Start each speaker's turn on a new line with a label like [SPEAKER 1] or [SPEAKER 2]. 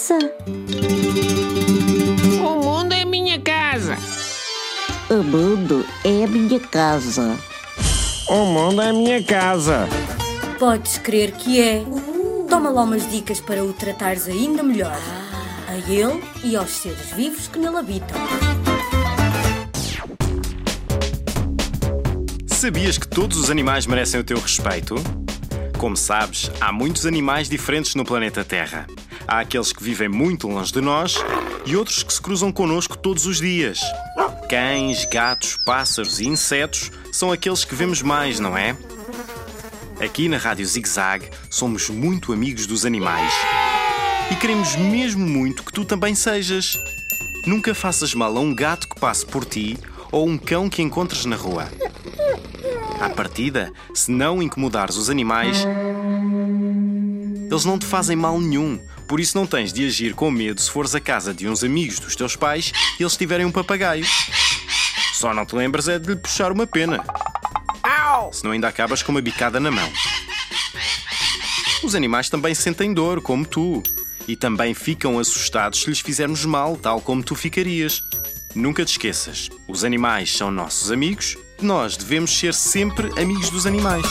[SPEAKER 1] casa.
[SPEAKER 2] O mundo é minha casa.
[SPEAKER 3] O mundo é a minha casa.
[SPEAKER 4] O mundo é minha casa.
[SPEAKER 5] Podes crer que é. Toma lá umas dicas para o tratares ainda melhor. A ele e aos seres vivos que nele habitam.
[SPEAKER 6] Sabias que todos os animais merecem o teu respeito? Como sabes, há muitos animais diferentes no planeta Terra. Há aqueles que vivem muito longe de nós e outros que se cruzam connosco todos os dias. Cães, gatos, pássaros e insetos são aqueles que vemos mais, não é? Aqui na Rádio Zig Zag somos muito amigos dos animais e queremos mesmo muito que tu também sejas. Nunca faças mal a um gato que passe por ti ou um cão que encontres na rua. À partida, se não incomodares os animais, eles não te fazem mal nenhum. Por isso não tens de agir com medo se fores à casa de uns amigos dos teus pais e eles tiverem um papagaio. Só não te lembras é de lhe puxar uma pena. Senão ainda acabas com uma bicada na mão. Os animais também sentem dor, como tu. E também ficam assustados se lhes fizermos mal, tal como tu ficarias. Nunca te esqueças: os animais são nossos amigos nós devemos ser sempre amigos dos animais.